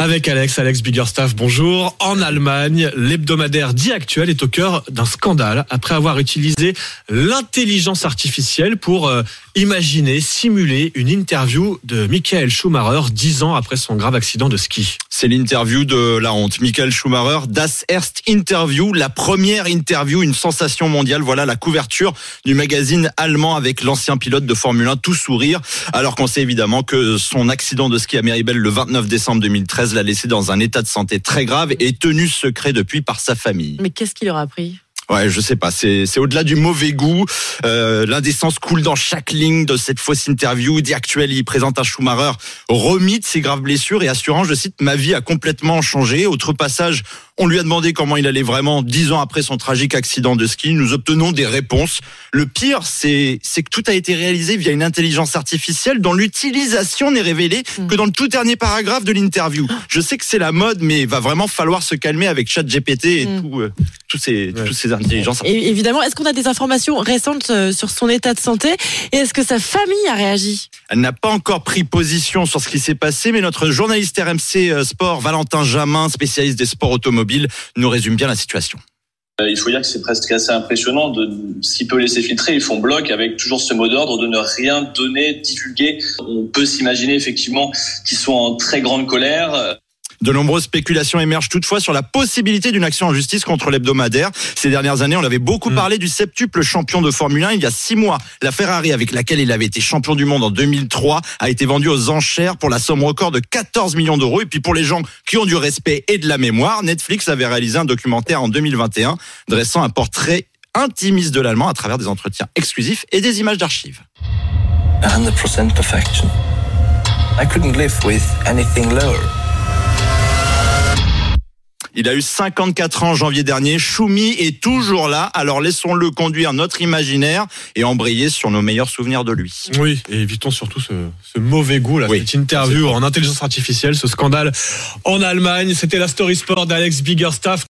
Avec Alex, Alex Biggerstaff, bonjour. En Allemagne, l'hebdomadaire dit actuel est au cœur d'un scandale après avoir utilisé l'intelligence artificielle pour euh, imaginer, simuler une interview de Michael Schumacher dix ans après son grave accident de ski. C'est l'interview de la honte. Michael Schumacher, Das Erst Interview, la première interview, une sensation mondiale. Voilà la couverture du magazine allemand avec l'ancien pilote de Formule 1, tout sourire. Alors qu'on sait évidemment que son accident de ski à Méribel le 29 décembre 2013 l'a laissé dans un état de santé très grave et tenu secret depuis par sa famille. Mais qu'est-ce qu'il leur a appris? Ouais, je sais pas. C'est c'est au-delà du mauvais goût. Euh, L'indécence coule dans chaque ligne de cette fausse interview. Dit actuel, il présente un Schumacher remis de ses graves blessures et assurant, je cite, ma vie a complètement changé. Autre passage, on lui a demandé comment il allait vraiment dix ans après son tragique accident de ski. Nous obtenons des réponses. Le pire, c'est c'est que tout a été réalisé via une intelligence artificielle dont l'utilisation n'est révélée que dans le tout dernier paragraphe de l'interview. Je sais que c'est la mode, mais il va vraiment falloir se calmer avec ChatGPT et tout, euh, tous ces tous ces intelligences. Et évidemment, est-ce qu'on a des informations récentes euh, sur son état de santé Et est-ce que sa famille a réagi? Elle n'a pas encore pris position sur ce qui s'est passé, mais notre journaliste RMC euh, Sport, Valentin Jamin, spécialiste des sports automobiles, nous résume bien la situation. Euh, Il faut dire que c'est presque assez impressionnant de s'il peut laisser filtrer, ils font bloc avec toujours ce mot d'ordre de ne rien donner, divulguer. On peut s'imaginer effectivement qu'ils sont en très grande colère. De nombreuses spéculations émergent toutefois sur la possibilité d'une action en justice contre l'hebdomadaire. Ces dernières années, on avait beaucoup parlé du septuple champion de Formule 1. Il y a six mois, la Ferrari avec laquelle il avait été champion du monde en 2003 a été vendue aux enchères pour la somme record de 14 millions d'euros. Et puis pour les gens qui ont du respect et de la mémoire, Netflix avait réalisé un documentaire en 2021 dressant un portrait intimiste de l'allemand à travers des entretiens exclusifs et des images d'archives. 100% perfection. I couldn't live with anything lower. Il a eu 54 ans en janvier dernier. Choumi est toujours là. Alors laissons-le conduire notre imaginaire et embrayer sur nos meilleurs souvenirs de lui. Oui, et évitons surtout ce, ce mauvais goût, là, Oui. cette interview en intelligence artificielle, ce scandale en Allemagne. C'était la story sport d'Alex Biggerstaff.